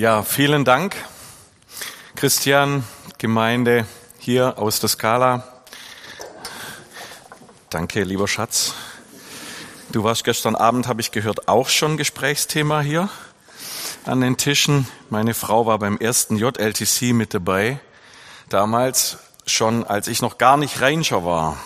Ja, vielen Dank, Christian, Gemeinde hier aus der Skala. Danke, lieber Schatz. Du warst gestern Abend, habe ich gehört, auch schon Gesprächsthema hier an den Tischen. Meine Frau war beim ersten JLTC mit dabei. Damals schon, als ich noch gar nicht Ranger war.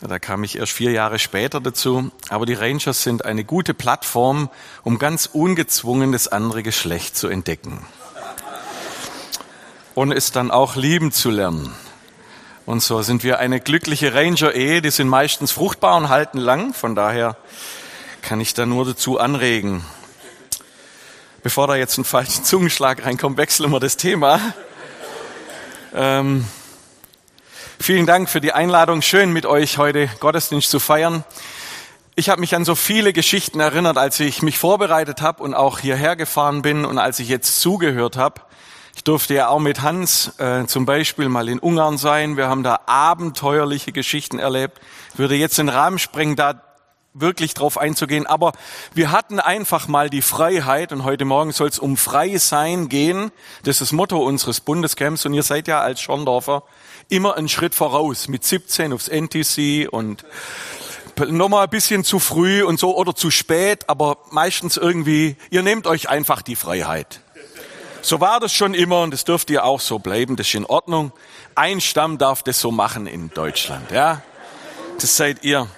Da kam ich erst vier Jahre später dazu. Aber die Rangers sind eine gute Plattform, um ganz ungezwungen das andere Geschlecht zu entdecken. Und es dann auch lieben zu lernen. Und so sind wir eine glückliche Ranger-Ehe. Die sind meistens fruchtbar und halten lang. Von daher kann ich da nur dazu anregen. Bevor da jetzt ein falscher Zungenschlag reinkommt, wechseln wir das Thema. Ähm, Vielen Dank für die Einladung. Schön mit euch heute Gottesdienst zu feiern. Ich habe mich an so viele Geschichten erinnert, als ich mich vorbereitet habe und auch hierher gefahren bin und als ich jetzt zugehört habe. Ich durfte ja auch mit Hans äh, zum Beispiel mal in Ungarn sein. Wir haben da abenteuerliche Geschichten erlebt. Ich würde jetzt den Rahmen sprengen, da wirklich drauf einzugehen. Aber wir hatten einfach mal die Freiheit und heute Morgen soll es um Freisein gehen. Das ist das Motto unseres Bundescamps und ihr seid ja als Schorndorfer immer einen Schritt voraus mit 17 aufs NTC und nochmal ein bisschen zu früh und so oder zu spät, aber meistens irgendwie, ihr nehmt euch einfach die Freiheit. So war das schon immer und das dürft ihr auch so bleiben, das ist in Ordnung. Ein Stamm darf das so machen in Deutschland, ja. Das seid ihr.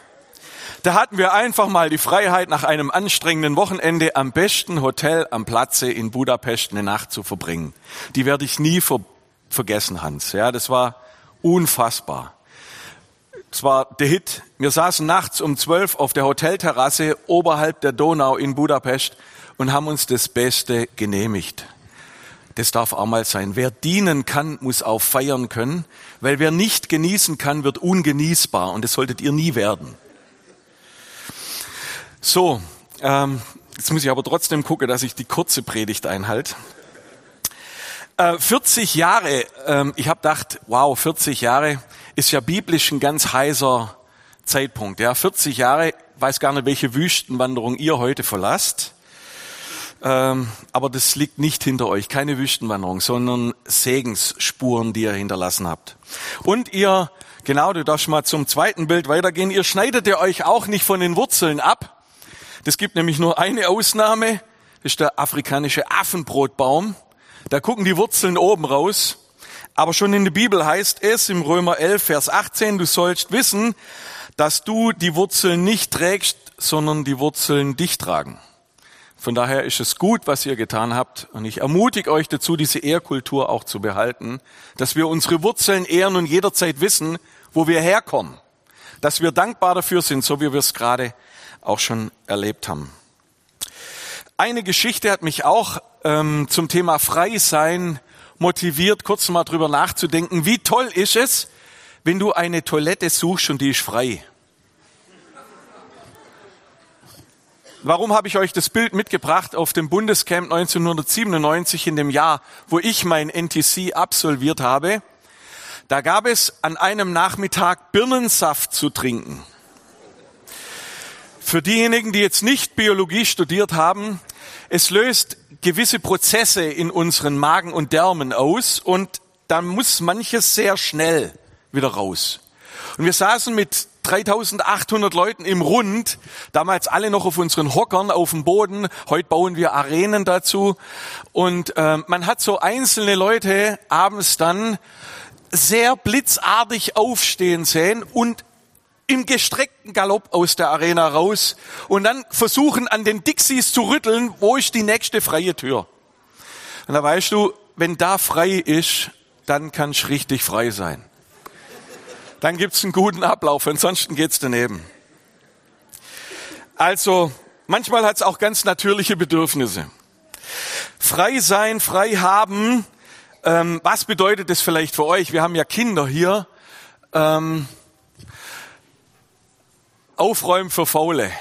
Da hatten wir einfach mal die Freiheit, nach einem anstrengenden Wochenende am besten Hotel am Platze in Budapest eine Nacht zu verbringen. Die werde ich nie ver vergessen, Hans. Ja, das war unfassbar. Es war der Hit. Wir saßen nachts um zwölf auf der Hotelterrasse oberhalb der Donau in Budapest und haben uns das Beste genehmigt. Das darf auch mal sein. Wer dienen kann, muss auch feiern können, weil wer nicht genießen kann, wird ungenießbar und das solltet ihr nie werden. So, ähm, jetzt muss ich aber trotzdem gucken, dass ich die kurze Predigt einhalte. 40 äh, Jahre, ähm, ich habe gedacht, wow, 40 Jahre ist ja biblisch ein ganz heißer Zeitpunkt. Ja, 40 Jahre, weiß gar nicht, welche Wüstenwanderung ihr heute verlasst. Ähm, aber das liegt nicht hinter euch, keine Wüstenwanderung, sondern Segensspuren, die ihr hinterlassen habt. Und ihr, genau, du darfst mal zum zweiten Bild weitergehen, ihr schneidet ihr euch auch nicht von den Wurzeln ab. Das gibt nämlich nur eine Ausnahme, das ist der afrikanische Affenbrotbaum. Da gucken die Wurzeln oben raus. Aber schon in der Bibel heißt es im Römer 11, Vers 18, du sollst wissen, dass du die Wurzeln nicht trägst, sondern die Wurzeln dich tragen. Von daher ist es gut, was ihr getan habt. Und ich ermutige euch dazu, diese Ehrkultur auch zu behalten, dass wir unsere Wurzeln ehren und jederzeit wissen, wo wir herkommen. Dass wir dankbar dafür sind, so wie wir es gerade auch schon erlebt haben. Eine Geschichte hat mich auch ähm, zum Thema Freisein motiviert, kurz mal drüber nachzudenken. Wie toll ist es, wenn du eine Toilette suchst und die ist frei? Warum habe ich euch das Bild mitgebracht auf dem Bundescamp 1997 in dem Jahr, wo ich mein NTC absolviert habe? Da gab es an einem Nachmittag Birnensaft zu trinken. Für diejenigen, die jetzt nicht Biologie studiert haben, es löst gewisse Prozesse in unseren Magen und Därmen aus und dann muss manches sehr schnell wieder raus. Und wir saßen mit 3800 Leuten im Rund, damals alle noch auf unseren Hockern auf dem Boden. Heute bauen wir Arenen dazu. Und äh, man hat so einzelne Leute abends dann sehr blitzartig aufstehen sehen und im gestreckten Galopp aus der Arena raus und dann versuchen an den Dixies zu rütteln, wo ist die nächste freie Tür. Und da weißt du, wenn da frei ist, dann kannst richtig frei sein. Dann gibt's einen guten Ablauf, ansonsten geht's daneben. Also, manchmal hat's auch ganz natürliche Bedürfnisse. Frei sein, frei haben, ähm, was bedeutet das vielleicht für euch? Wir haben ja Kinder hier. Ähm, Aufräumen für Faule.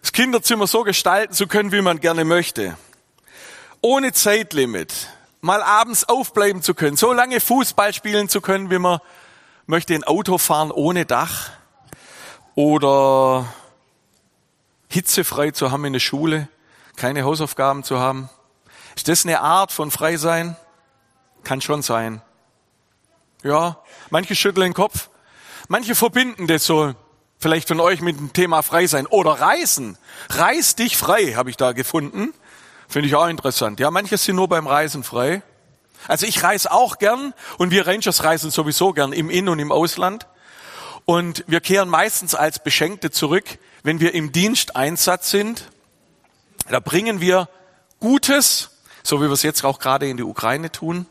Das Kinderzimmer so gestalten zu können, wie man gerne möchte. Ohne Zeitlimit. Mal abends aufbleiben zu können. So lange Fußball spielen zu können, wie man möchte. Ein Auto fahren ohne Dach. Oder hitzefrei zu haben in der Schule. Keine Hausaufgaben zu haben. Ist das eine Art von Freisein? Kann schon sein. Ja, manche schütteln den Kopf. Manche verbinden das so vielleicht von euch mit dem Thema Freisein oder Reisen. Reis dich frei, habe ich da gefunden. Finde ich auch interessant. Ja, manche sind nur beim Reisen frei. Also ich reise auch gern und wir Rangers reisen sowieso gern im In- und im Ausland. Und wir kehren meistens als Beschenkte zurück, wenn wir im Diensteinsatz sind. Da bringen wir Gutes, so wie wir es jetzt auch gerade in die Ukraine tun,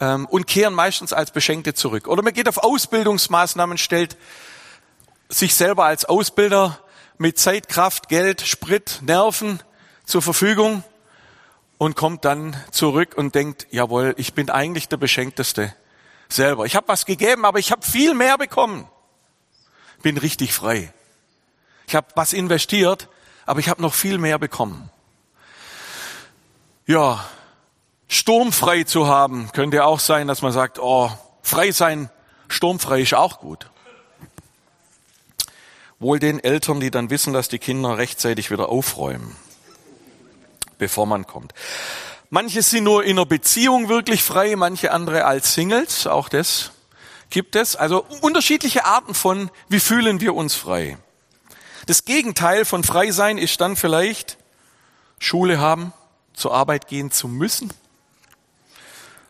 ähm, und kehren meistens als Beschenkte zurück. Oder man geht auf Ausbildungsmaßnahmen, stellt sich selber als Ausbilder mit Zeit, Kraft, Geld, Sprit, Nerven zur Verfügung und kommt dann zurück und denkt, jawohl, ich bin eigentlich der Beschenkteste selber. Ich habe was gegeben, aber ich habe viel mehr bekommen bin richtig frei. Ich habe was investiert, aber ich habe noch viel mehr bekommen. Ja, sturmfrei zu haben, könnte auch sein, dass man sagt, oh, frei sein, sturmfrei ist auch gut. Wohl den Eltern, die dann wissen, dass die Kinder rechtzeitig wieder aufräumen, bevor man kommt. Manche sind nur in einer Beziehung wirklich frei, manche andere als Singles, auch das gibt es. Also unterschiedliche Arten von, wie fühlen wir uns frei. Das Gegenteil von frei sein ist dann vielleicht Schule haben, zur Arbeit gehen zu müssen,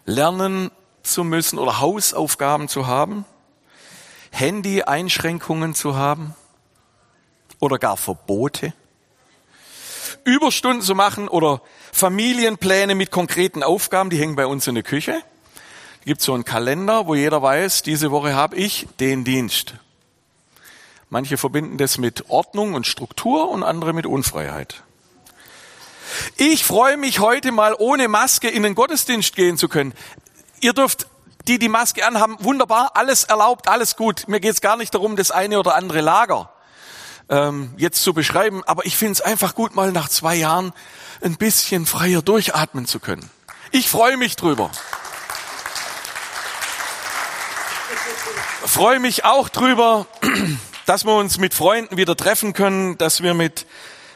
lernen zu müssen oder Hausaufgaben zu haben, Handy-Einschränkungen zu haben oder gar Verbote, Überstunden zu machen oder Familienpläne mit konkreten Aufgaben, die hängen bei uns in der Küche gibt so einen Kalender, wo jeder weiß, diese Woche habe ich den Dienst. Manche verbinden das mit Ordnung und Struktur und andere mit Unfreiheit. Ich freue mich heute mal ohne Maske in den Gottesdienst gehen zu können. Ihr dürft die die Maske anhaben, wunderbar, alles erlaubt, alles gut. Mir geht es gar nicht darum, das eine oder andere Lager ähm, jetzt zu beschreiben, aber ich finde es einfach gut, mal nach zwei Jahren ein bisschen freier durchatmen zu können. Ich freue mich drüber. freue mich auch drüber, dass wir uns mit Freunden wieder treffen können, dass wir mit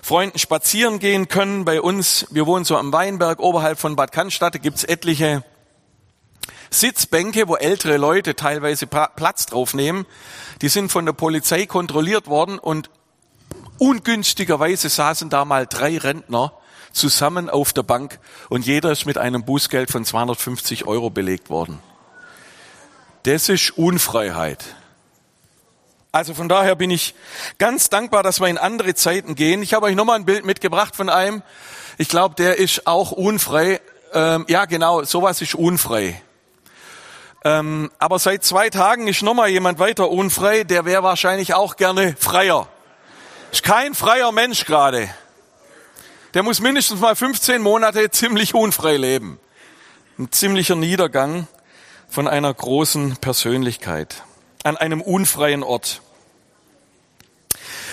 Freunden spazieren gehen können. Bei uns, wir wohnen so am Weinberg oberhalb von Bad Cannstatt, da gibt's etliche Sitzbänke, wo ältere Leute teilweise Platz drauf nehmen. Die sind von der Polizei kontrolliert worden und ungünstigerweise saßen da mal drei Rentner zusammen auf der Bank und jeder ist mit einem Bußgeld von 250 Euro belegt worden. Das ist Unfreiheit. Also von daher bin ich ganz dankbar, dass wir in andere Zeiten gehen. Ich habe euch nochmal ein Bild mitgebracht von einem. Ich glaube, der ist auch unfrei. Ähm, ja, genau, sowas ist unfrei. Ähm, aber seit zwei Tagen ist nochmal jemand weiter unfrei. Der wäre wahrscheinlich auch gerne freier. Ist kein freier Mensch gerade. Der muss mindestens mal 15 Monate ziemlich unfrei leben. Ein ziemlicher Niedergang von einer großen Persönlichkeit an einem unfreien Ort.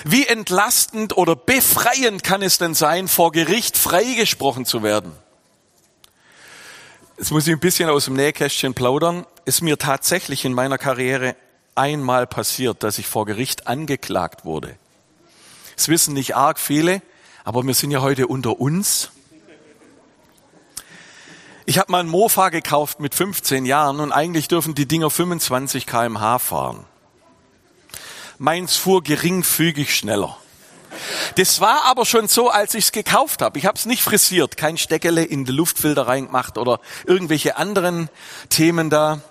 Wie entlastend oder befreiend kann es denn sein, vor Gericht freigesprochen zu werden? Jetzt muss ich ein bisschen aus dem Nähkästchen plaudern. Ist mir tatsächlich in meiner Karriere einmal passiert, dass ich vor Gericht angeklagt wurde. Es wissen nicht arg viele, aber wir sind ja heute unter uns. Ich habe mal ein Mofa gekauft mit 15 Jahren und eigentlich dürfen die Dinger 25 kmh fahren. Meins fuhr geringfügig schneller. Das war aber schon so, als ich es gekauft habe. Ich habe es nicht frisiert, kein Steckele in den Luftfilter reingemacht oder irgendwelche anderen Themen da.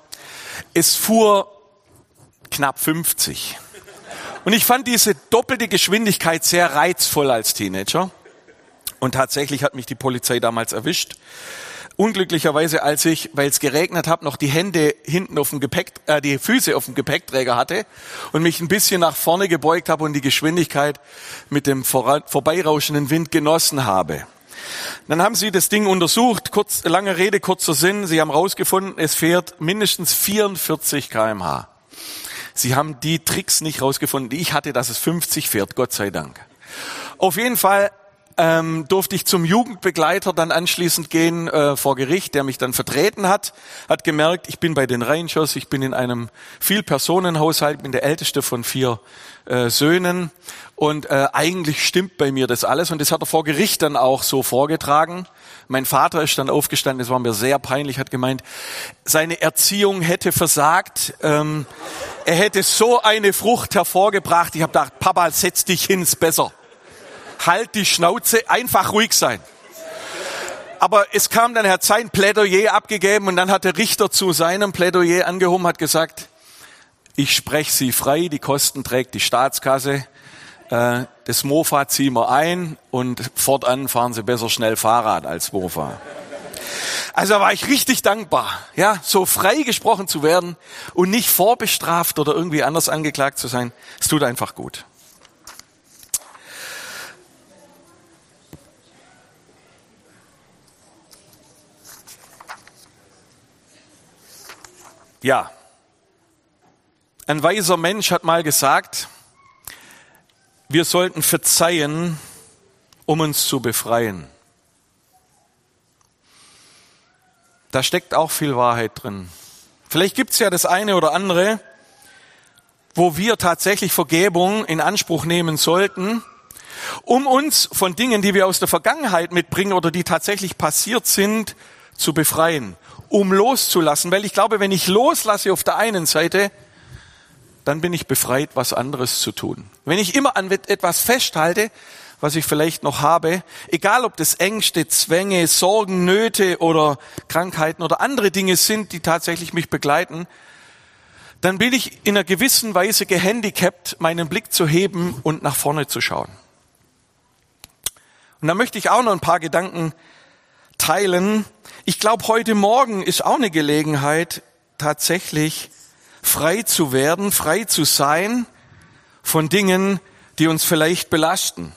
Es fuhr knapp 50. Und ich fand diese doppelte Geschwindigkeit sehr reizvoll als Teenager. Und tatsächlich hat mich die Polizei damals erwischt unglücklicherweise, als ich, weil es geregnet hat, noch die Hände hinten auf dem Gepäck, äh, die Füße auf dem Gepäckträger hatte und mich ein bisschen nach vorne gebeugt habe und die Geschwindigkeit mit dem vorbeirauschenden Wind genossen habe. Dann haben sie das Ding untersucht, kurz, lange Rede, kurzer Sinn. Sie haben herausgefunden, es fährt mindestens 44 kmh. Sie haben die Tricks nicht herausgefunden, die ich hatte, dass es 50 fährt, Gott sei Dank. Auf jeden Fall ähm, durfte ich zum Jugendbegleiter dann anschließend gehen äh, vor Gericht, der mich dann vertreten hat, hat gemerkt, ich bin bei den Rangers, ich bin in einem Vielpersonenhaushalt, bin der älteste von vier äh, Söhnen und äh, eigentlich stimmt bei mir das alles und das hat er vor Gericht dann auch so vorgetragen Mein Vater ist dann aufgestanden, es war mir sehr peinlich, hat gemeint, seine Erziehung hätte versagt. Ähm, er hätte so eine Frucht hervorgebracht. Ich habe gedacht, Papa, setz dich hin, besser. Halt die Schnauze, einfach ruhig sein. Aber es kam dann, er hat sein Plädoyer abgegeben und dann hat der Richter zu seinem Plädoyer angehoben, hat gesagt, ich spreche Sie frei, die Kosten trägt die Staatskasse, das Mofa ziehen wir ein und fortan fahren Sie besser schnell Fahrrad als Mofa. Also da war ich richtig dankbar, ja, so frei gesprochen zu werden und nicht vorbestraft oder irgendwie anders angeklagt zu sein. Es tut einfach gut. Ja, ein weiser Mensch hat mal gesagt, wir sollten verzeihen, um uns zu befreien. Da steckt auch viel Wahrheit drin. Vielleicht gibt es ja das eine oder andere, wo wir tatsächlich Vergebung in Anspruch nehmen sollten, um uns von Dingen, die wir aus der Vergangenheit mitbringen oder die tatsächlich passiert sind, zu befreien, um loszulassen. Weil ich glaube, wenn ich loslasse auf der einen Seite, dann bin ich befreit, was anderes zu tun. Wenn ich immer an etwas festhalte, was ich vielleicht noch habe, egal ob das Ängste, Zwänge, Sorgen, Nöte oder Krankheiten oder andere Dinge sind, die tatsächlich mich begleiten, dann bin ich in einer gewissen Weise gehandicapt, meinen Blick zu heben und nach vorne zu schauen. Und da möchte ich auch noch ein paar Gedanken teilen. Ich glaube, heute Morgen ist auch eine Gelegenheit, tatsächlich frei zu werden, frei zu sein von Dingen, die uns vielleicht belasten.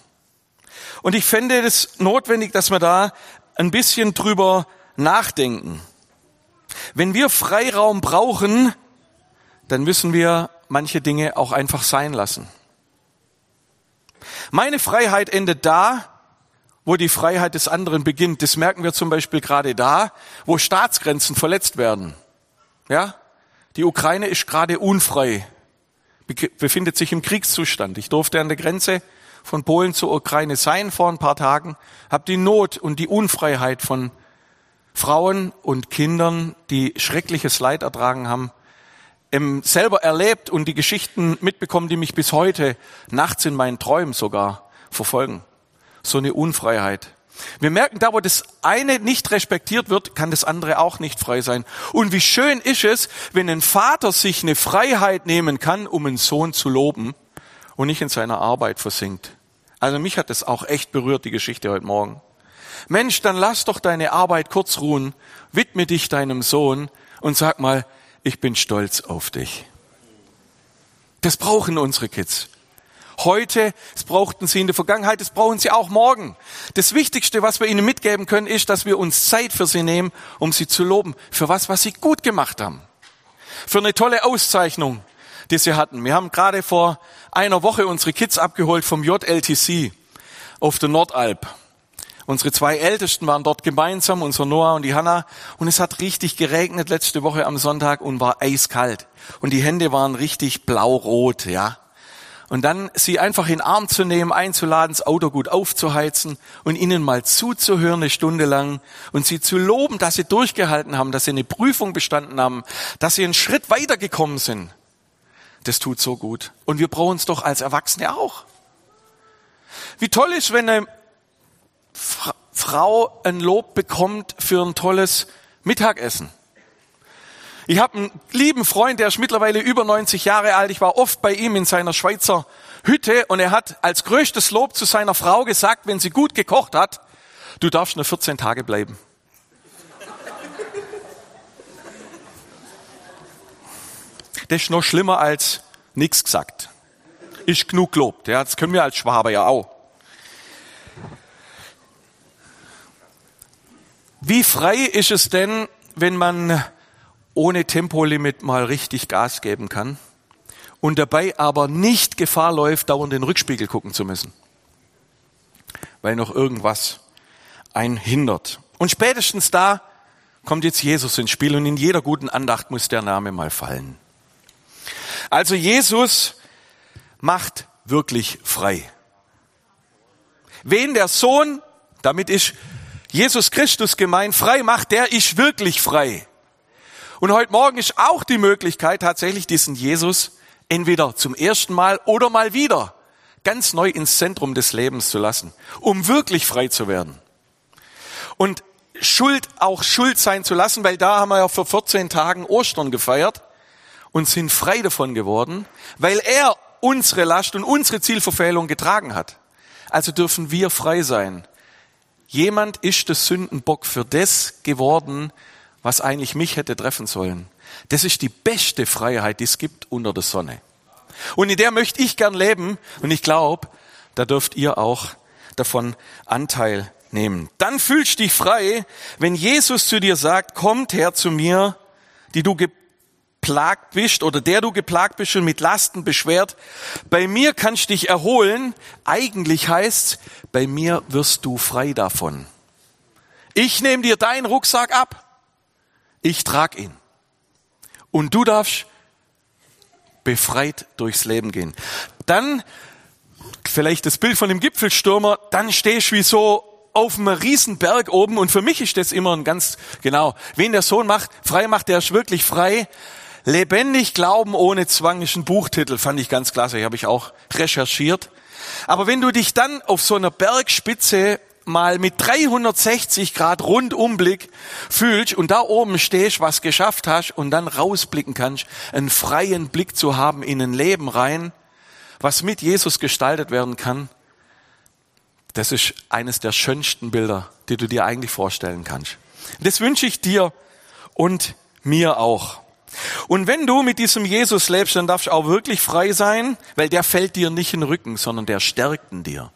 Und ich fände es notwendig, dass wir da ein bisschen drüber nachdenken. Wenn wir Freiraum brauchen, dann müssen wir manche Dinge auch einfach sein lassen. Meine Freiheit endet da, wo die Freiheit des anderen beginnt. Das merken wir zum Beispiel gerade da, wo Staatsgrenzen verletzt werden. Ja? Die Ukraine ist gerade unfrei, befindet sich im Kriegszustand. Ich durfte an der Grenze von Polen zur Ukraine sein vor ein paar Tagen, habe die Not und die Unfreiheit von Frauen und Kindern, die schreckliches Leid ertragen haben, selber erlebt und die Geschichten mitbekommen, die mich bis heute nachts in meinen Träumen sogar verfolgen. So eine Unfreiheit. Wir merken, da wo das eine nicht respektiert wird, kann das andere auch nicht frei sein. Und wie schön ist es, wenn ein Vater sich eine Freiheit nehmen kann, um einen Sohn zu loben und nicht in seiner Arbeit versinkt. Also mich hat das auch echt berührt, die Geschichte heute Morgen. Mensch, dann lass doch deine Arbeit kurz ruhen, widme dich deinem Sohn und sag mal, ich bin stolz auf dich. Das brauchen unsere Kids heute, es brauchten sie in der Vergangenheit, es brauchen sie auch morgen. Das Wichtigste, was wir ihnen mitgeben können, ist, dass wir uns Zeit für sie nehmen, um sie zu loben, für was, was sie gut gemacht haben. Für eine tolle Auszeichnung, die sie hatten. Wir haben gerade vor einer Woche unsere Kids abgeholt vom JLTC auf der Nordalp. Unsere zwei Ältesten waren dort gemeinsam, unser Noah und die Hanna. Und es hat richtig geregnet letzte Woche am Sonntag und war eiskalt. Und die Hände waren richtig blau-rot, ja und dann sie einfach in den Arm zu nehmen, einzuladen, das Auto gut aufzuheizen und ihnen mal zuzuhören eine Stunde lang und sie zu loben, dass sie durchgehalten haben, dass sie eine Prüfung bestanden haben, dass sie einen Schritt weitergekommen sind. Das tut so gut. Und wir brauchen es doch als Erwachsene auch. Wie toll ist, wenn eine Frau ein Lob bekommt für ein tolles Mittagessen. Ich habe einen lieben Freund, der ist mittlerweile über 90 Jahre alt. Ich war oft bei ihm in seiner Schweizer Hütte und er hat als größtes Lob zu seiner Frau gesagt, wenn sie gut gekocht hat, du darfst nur 14 Tage bleiben. Das ist noch schlimmer als nichts gesagt. Ist genug gelobt. Ja, das können wir als Schwaber ja auch. Wie frei ist es denn, wenn man ohne Tempolimit mal richtig Gas geben kann und dabei aber nicht Gefahr läuft, dauernd den Rückspiegel gucken zu müssen, weil noch irgendwas einen hindert. Und spätestens da kommt jetzt Jesus ins Spiel und in jeder guten Andacht muss der Name mal fallen. Also Jesus macht wirklich frei. Wen der Sohn, damit ist Jesus Christus gemeint, frei macht, der ist wirklich frei. Und heute Morgen ist auch die Möglichkeit, tatsächlich diesen Jesus entweder zum ersten Mal oder mal wieder ganz neu ins Zentrum des Lebens zu lassen, um wirklich frei zu werden. Und Schuld auch Schuld sein zu lassen, weil da haben wir ja vor 14 Tagen Ostern gefeiert und sind frei davon geworden, weil er unsere Last und unsere Zielverfehlung getragen hat. Also dürfen wir frei sein. Jemand ist der Sündenbock für das geworden, was eigentlich mich hätte treffen sollen. Das ist die beste Freiheit, die es gibt unter der Sonne. Und in der möchte ich gern leben und ich glaube, da dürft ihr auch davon Anteil nehmen. Dann fühlst du dich frei, wenn Jesus zu dir sagt, kommt her zu mir, die du geplagt bist oder der du geplagt bist und mit Lasten beschwert. Bei mir kannst du dich erholen. Eigentlich heißt, bei mir wirst du frei davon. Ich nehme dir deinen Rucksack ab. Ich trag ihn. Und du darfst befreit durchs Leben gehen. Dann, vielleicht das Bild von dem Gipfelstürmer, dann stehst du wie so auf einem riesen Berg oben und für mich ist das immer ein ganz, genau, wen der Sohn macht, frei macht, der ist wirklich frei. Lebendig Glauben ohne Zwang ist ein Buchtitel, fand ich ganz klasse, habe ich auch recherchiert. Aber wenn du dich dann auf so einer Bergspitze mal mit 360 Grad Rundumblick fühlst und da oben stehst, was geschafft hast und dann rausblicken kannst, einen freien Blick zu haben in ein Leben rein, was mit Jesus gestaltet werden kann, das ist eines der schönsten Bilder, die du dir eigentlich vorstellen kannst. Das wünsche ich dir und mir auch. Und wenn du mit diesem Jesus lebst, dann darfst du auch wirklich frei sein, weil der fällt dir nicht in den Rücken, sondern der stärkt in dir.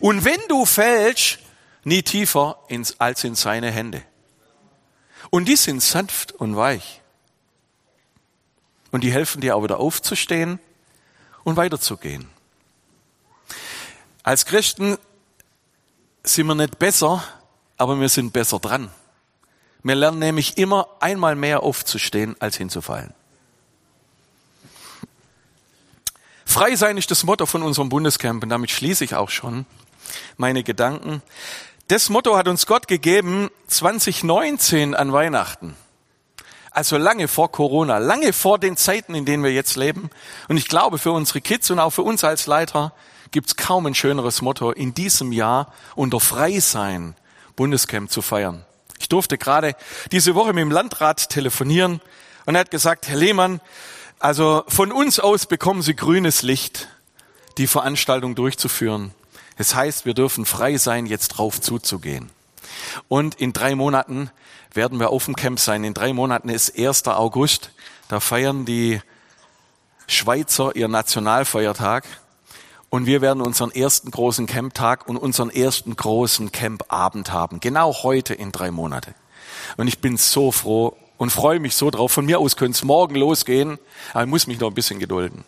Und wenn du fällst, nie tiefer ins, als in seine Hände. Und die sind sanft und weich. Und die helfen dir auch wieder aufzustehen und weiterzugehen. Als Christen sind wir nicht besser, aber wir sind besser dran. Wir lernen nämlich immer einmal mehr aufzustehen, als hinzufallen. Frei sein ist das Motto von unserem Bundescamp und damit schließe ich auch schon meine Gedanken. Das Motto hat uns Gott gegeben 2019 an Weihnachten. Also lange vor Corona, lange vor den Zeiten, in denen wir jetzt leben. Und ich glaube, für unsere Kids und auch für uns als Leiter gibt es kaum ein schöneres Motto, in diesem Jahr unter Freisein Bundescamp zu feiern. Ich durfte gerade diese Woche mit dem Landrat telefonieren und er hat gesagt, Herr Lehmann, also von uns aus bekommen Sie grünes Licht, die Veranstaltung durchzuführen. Das heißt, wir dürfen frei sein, jetzt drauf zuzugehen. Und in drei Monaten werden wir auf dem Camp sein. In drei Monaten ist 1. August. Da feiern die Schweizer ihr Nationalfeiertag. Und wir werden unseren ersten großen Camptag und unseren ersten großen Campabend haben. Genau heute in drei Monate. Und ich bin so froh und freue mich so drauf. Von mir aus könnte es morgen losgehen, aber ich muss mich noch ein bisschen gedulden.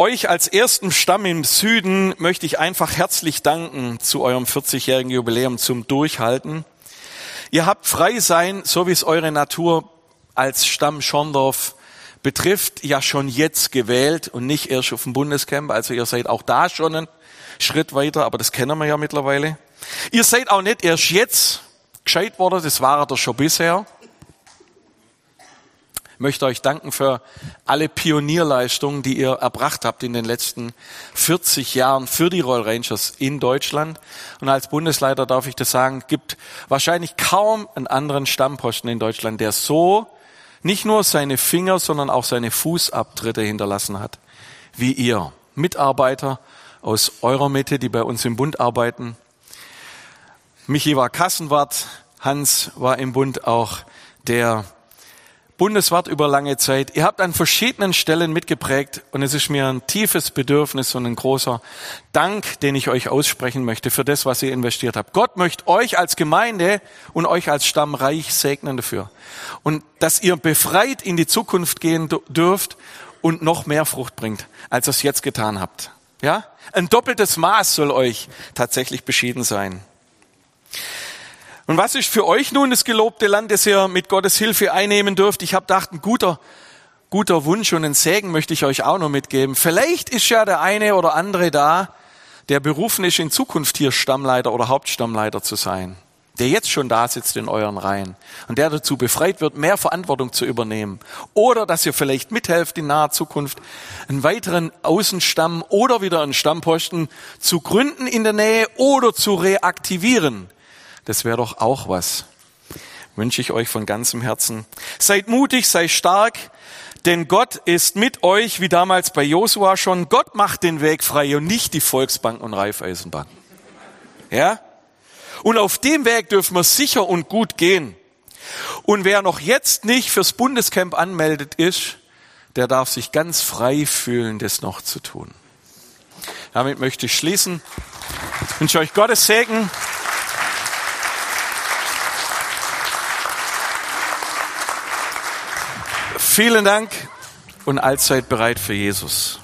Euch als ersten Stamm im Süden möchte ich einfach herzlich danken zu eurem 40-jährigen Jubiläum zum Durchhalten. Ihr habt frei sein, so wie es eure Natur als Stamm Schorndorf betrifft, ja schon jetzt gewählt und nicht erst auf dem Bundescamp. Also ihr seid auch da schon einen Schritt weiter, aber das kennen wir ja mittlerweile. Ihr seid auch nicht erst jetzt gescheit worden, das war ihr schon bisher. Möchte euch danken für alle Pionierleistungen, die ihr erbracht habt in den letzten 40 Jahren für die Royal Rangers in Deutschland. Und als Bundesleiter darf ich das sagen, gibt wahrscheinlich kaum einen anderen Stammposten in Deutschland, der so nicht nur seine Finger, sondern auch seine Fußabtritte hinterlassen hat, wie ihr. Mitarbeiter aus eurer Mitte, die bei uns im Bund arbeiten. Michi war Kassenwart, Hans war im Bund auch der Bundeswart über lange Zeit. Ihr habt an verschiedenen Stellen mitgeprägt und es ist mir ein tiefes Bedürfnis und ein großer Dank, den ich euch aussprechen möchte für das, was ihr investiert habt. Gott möchte euch als Gemeinde und euch als Stamm reich segnen dafür. Und dass ihr befreit in die Zukunft gehen dürft und noch mehr Frucht bringt, als ihr es jetzt getan habt. Ja? Ein doppeltes Maß soll euch tatsächlich beschieden sein. Und was ist für euch nun das gelobte Land, das ihr mit Gottes Hilfe einnehmen dürft? Ich habe gedacht, ein guter, guter Wunsch und ein Segen möchte ich euch auch noch mitgeben. Vielleicht ist ja der eine oder andere da, der berufen ist, in Zukunft hier Stammleiter oder Hauptstammleiter zu sein, der jetzt schon da sitzt in euren Reihen und der dazu befreit wird, mehr Verantwortung zu übernehmen. Oder dass ihr vielleicht mithelft, in naher Zukunft einen weiteren Außenstamm oder wieder einen Stammposten zu gründen in der Nähe oder zu reaktivieren. Das wäre doch auch was. Wünsche ich euch von ganzem Herzen. Seid mutig, seid stark, denn Gott ist mit euch, wie damals bei Josua schon. Gott macht den Weg frei und nicht die Volksbank und Raiffeisenbank. Ja? Und auf dem Weg dürfen wir sicher und gut gehen. Und wer noch jetzt nicht fürs Bundescamp anmeldet ist, der darf sich ganz frei fühlen, das noch zu tun. Damit möchte ich schließen. Ich wünsche euch Gottes Segen. Vielen Dank und allzeit bereit für Jesus.